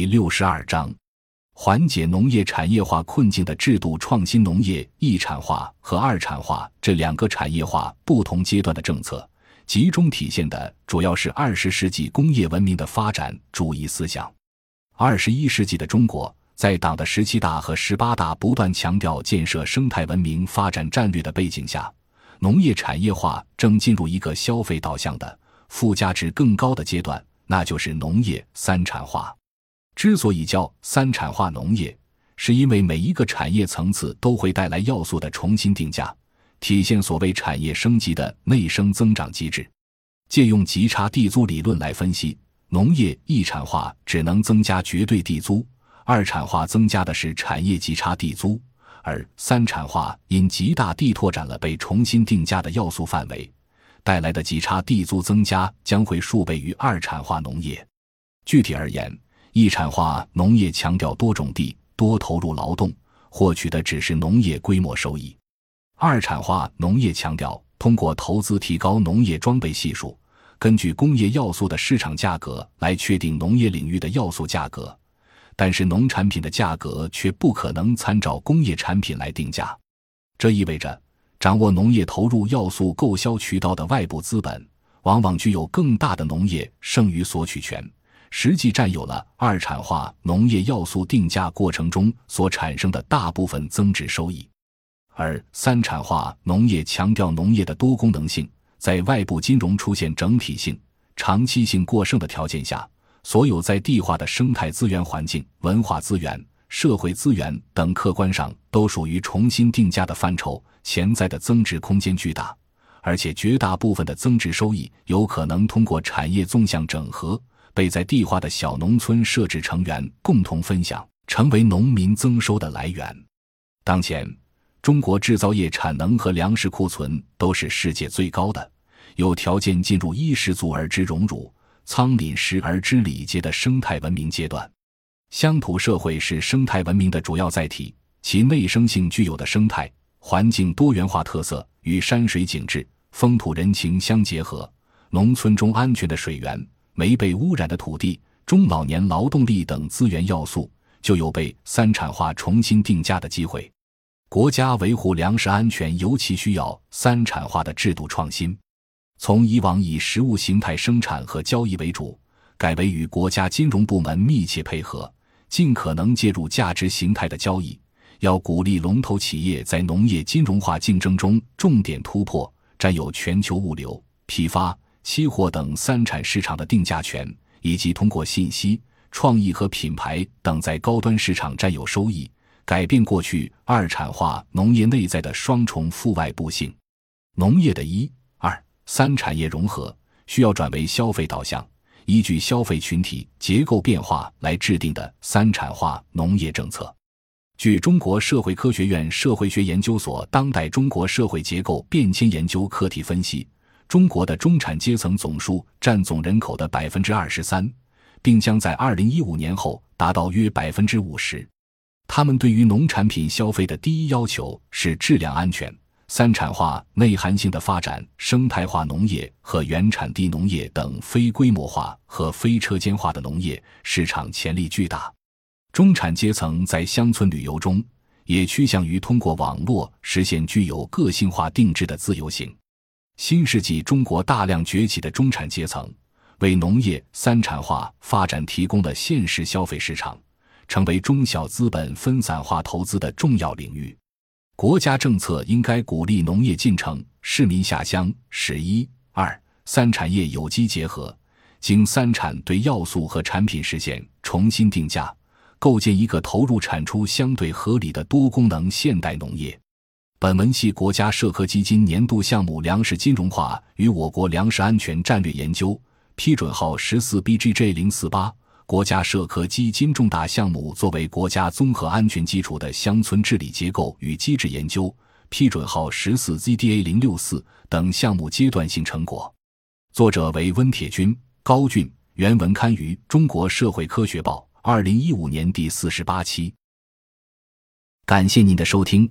第六十二章，缓解农业产业化困境的制度创新。农业一产化和二产化这两个产业化不同阶段的政策，集中体现的主要是二十世纪工业文明的发展主义思想。二十一世纪的中国，在党的十七大和十八大不断强调建设生态文明发展战略的背景下，农业产业化正进入一个消费导向的附加值更高的阶段，那就是农业三产化。之所以叫三产化农业，是因为每一个产业层次都会带来要素的重新定价，体现所谓产业升级的内生增长机制。借用极差地租理论来分析，农业一产化只能增加绝对地租，二产化增加的是产业极差地租，而三产化因极大地拓展了被重新定价的要素范围，带来的极差地租增加将会数倍于二产化农业。具体而言，一产化农业强调多种地、多投入劳动，获取的只是农业规模收益；二产化农业强调通过投资提高农业装备系数，根据工业要素的市场价格来确定农业领域的要素价格，但是农产品的价格却不可能参照工业产品来定价。这意味着，掌握农业投入要素购销渠道的外部资本，往往具有更大的农业剩余索取权。实际占有了二产化农业要素定价过程中所产生的大部分增值收益，而三产化农业强调农业的多功能性，在外部金融出现整体性、长期性过剩的条件下，所有在地化的生态资源、环境、文化资源、社会资源等客观上都属于重新定价的范畴，潜在的增值空间巨大，而且绝大部分的增值收益有可能通过产业纵向整合。被在地化的小农村设置成员共同分享，成为农民增收的来源。当前，中国制造业产能和粮食库存都是世界最高的，有条件进入衣食足而知荣辱，仓廪实而知礼节的生态文明阶段。乡土社会是生态文明的主要载体，其内生性具有的生态环境多元化特色与山水景致、风土人情相结合，农村中安全的水源。没被污染的土地、中老年劳动力等资源要素，就有被三产化重新定价的机会。国家维护粮食安全尤其需要三产化的制度创新，从以往以实物形态生产和交易为主，改为与国家金融部门密切配合，尽可能介入价值形态的交易。要鼓励龙头企业在农业金融化竞争中重点突破，占有全球物流、批发。期货等三产市场的定价权，以及通过信息、创意和品牌等在高端市场占有收益，改变过去二产化农业内在的双重负外部性。农业的一、二、三产业融合需要转为消费导向，依据消费群体结构变化来制定的三产化农业政策。据中国社会科学院社会学研究所当代中国社会结构变迁研究课题分析。中国的中产阶层总数占总人口的百分之二十三，并将在二零一五年后达到约百分之五十。他们对于农产品消费的第一要求是质量安全、三产化内涵性的发展、生态化农业和原产地农业等非规模化和非车间化的农业市场潜力巨大。中产阶层在乡村旅游中也趋向于通过网络实现具有个性化定制的自由行。新世纪中国大量崛起的中产阶层，为农业三产化发展提供了现实消费市场，成为中小资本分散化投资的重要领域。国家政策应该鼓励农业进城、市民下乡，使一二三产业有机结合，经三产对要素和产品实现重新定价，构建一个投入产出相对合理的多功能现代农业。本文系国家社科基金年度项目“粮食金融化与我国粮食安全战略研究”批准号十四 BGJ 零四八，国家社科基金重大项目作为国家综合安全基础的乡村治理结构与机制研究批准号十四 ZDA 零六四等项目阶段性成果。作者为温铁军、高俊，原文刊于《中国社会科学报》二零一五年第四十八期。感谢您的收听。